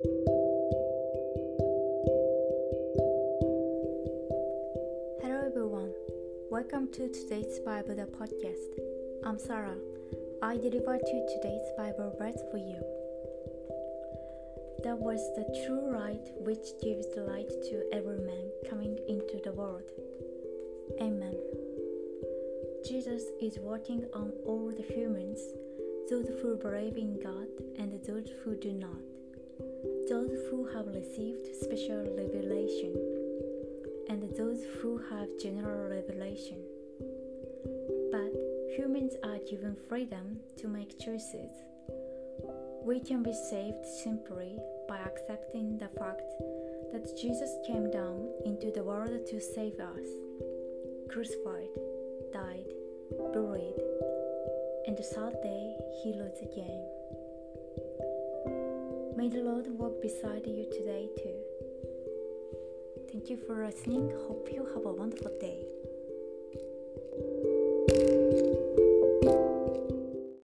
Hello everyone. Welcome to today's Bible the podcast. I'm Sarah. I deliver to today's Bible verse for you. That was the true light which gives light to every man coming into the world. Amen. Jesus is working on all the humans, those who believe in God and those who do not, those who have received special revelation and those who have general revelation. But humans are given freedom to make choices. We can be saved simply by accepting the fact that Jesus came down into the world to save us, crucified, died, buried, and the third day he rose again. May the Lord walk beside you today too. Thank you for listening. Hope you have a wonderful day.